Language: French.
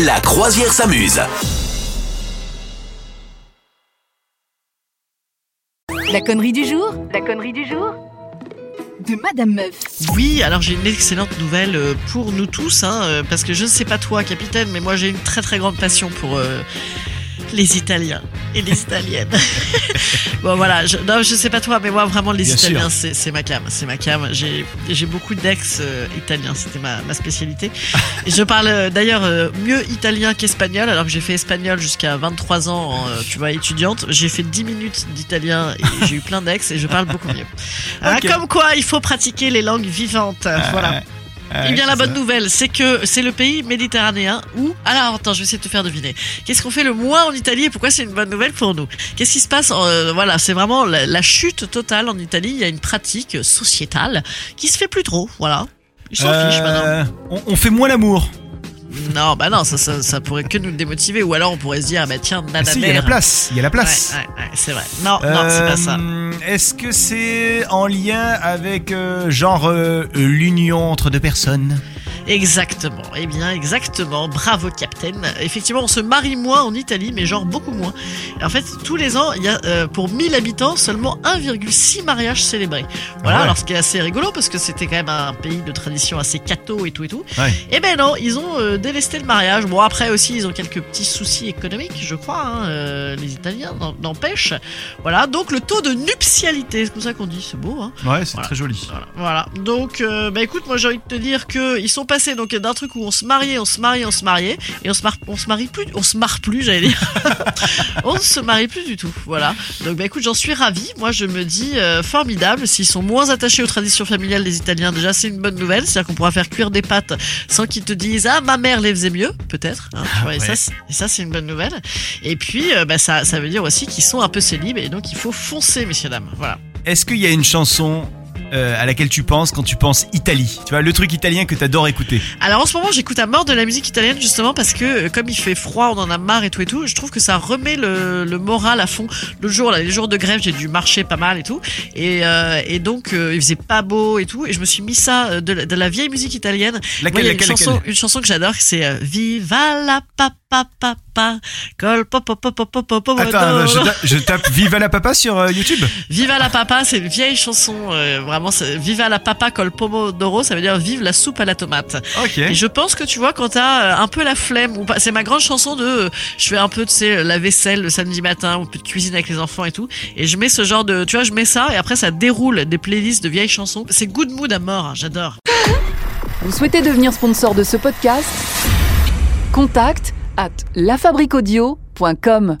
La croisière s'amuse. La connerie du jour La connerie du jour De Madame Meuf. Oui, alors j'ai une excellente nouvelle euh, pour nous tous, hein, euh, parce que je ne sais pas toi, capitaine, mais moi j'ai une très très grande passion pour euh, les Italiens et les Italiennes. bon voilà, je, non, je sais pas toi, mais moi vraiment les Bien Italiens, c'est ma cam, c'est ma cam. J'ai beaucoup d'ex euh, italiens, c'était ma, ma spécialité. Et je parle euh, d'ailleurs euh, mieux italien qu'espagnol, alors que j'ai fait espagnol jusqu'à 23 ans, en, euh, tu vois, étudiante. J'ai fait 10 minutes d'italien et j'ai eu plein d'ex et je parle beaucoup mieux. Ok. Comme quoi, il faut pratiquer les langues vivantes. Voilà. Ah, Eh bien, la bonne ça. nouvelle, c'est que c'est le pays méditerranéen où. Alors, attends, je vais essayer de te faire deviner. Qu'est-ce qu'on fait le moins en Italie et pourquoi c'est une bonne nouvelle pour nous? Qu'est-ce qui se passe euh, Voilà, c'est vraiment la, la chute totale en Italie. Il y a une pratique sociétale qui se fait plus trop. Voilà. Ils s'en fichent maintenant. Euh, on, on fait moins l'amour. Non, bah non, ça, ça, ça pourrait que nous démotiver. Ou alors on pourrait se dire, ah bah tiens, nana Si, il y a la place. Il y a la place. Ouais, ouais, ouais, c'est vrai. Non, non, c'est pas ça. Euh, Est-ce que c'est en lien avec euh, genre euh, l'union entre deux personnes? Exactement. Eh bien, exactement. Bravo, Captain. Effectivement, on se marie moins en Italie, mais genre beaucoup moins. En fait, tous les ans, il y a euh, pour 1000 habitants seulement 1,6 mariages célébrés. Voilà. Ouais. Alors, ce qui est assez rigolo parce que c'était quand même un pays de tradition assez catho et tout et tout. Ouais. Eh ben non, ils ont euh, délesté le mariage. Bon, après aussi, ils ont quelques petits soucis économiques, je crois. hein, euh, les Italiens n'empêchent. Voilà. Donc, le taux de nuptialité, c'est comme ça qu'on dit. C'est beau, hein. Ouais, c'est Voilà. très joli. Voilà. voilà. Donc, bah écoute, moi j'ai envie de te dire que ils sont passés donc d'un truc où on se mariait, on se mariait, on se mariait, et on se mar on se marie plus, on se marre plus, j'allais dire. on se marie plus du tout. Voilà. Donc bah écoute, j'en suis ravi. Moi je me dis euh, formidable. S'ils sont moins attachés aux traditions familiales des Italiens, déjà c'est une bonne nouvelle. C'est-à-dire qu'on pourra faire cuire des pâtes sans qu'ils te disent ah ma mère les faisait mieux, peut-être. hein, vois, et ouais. ça, c'est- et ça c'est une bonne nouvelle. Et puis euh, bah ça, ça veut dire aussi qu'ils sont un peu célibes et donc il faut foncer, messieurs dames. Voilà. Est-ce qu'il y a une chanson euh, à laquelle tu penses quand tu penses Italie Tu vois, le truc italien que t'adores écouter. Alors en ce moment j'écoute à mort de la musique italienne justement parce que euh, comme il fait froid, on en a marre et tout et tout, je trouve que ça remet le, le moral à fond. Le jour, là, les jours de grève, j'ai dû marcher pas mal et tout. Et, euh, et donc euh, il faisait pas beau et tout. Et je me suis mis ça euh, de, la- de la vieille musique italienne. Moi, Laquelle, il y a une laquelle, chanson, laquelle une chanson que j'adore, c'est euh, Viva la papa papa col pop pop pop pop pop pop pop Attends, je, ta- je tape Viva la Papa sur YouTube. Viva la papa, c'est une vieille chanson, euh, vraiment, Viva la papa col pomodoro, ça veut dire vive la soupe à la tomate. Ok. Et je pense que tu vois quand t'as euh, un peu la flemme ou pas, c'est ma grande chanson de euh, je fais un peu tu sais la vaisselle le samedi matin ou un peu de cuisine avec les enfants et tout et je mets ce genre de tu vois je mets ça et après ça déroule des playlists de vieilles chansons. C'est good mood à mort, hein, j'adore. Vous souhaitez devenir sponsor de ce podcast? Contact à lafabriquaudio.com.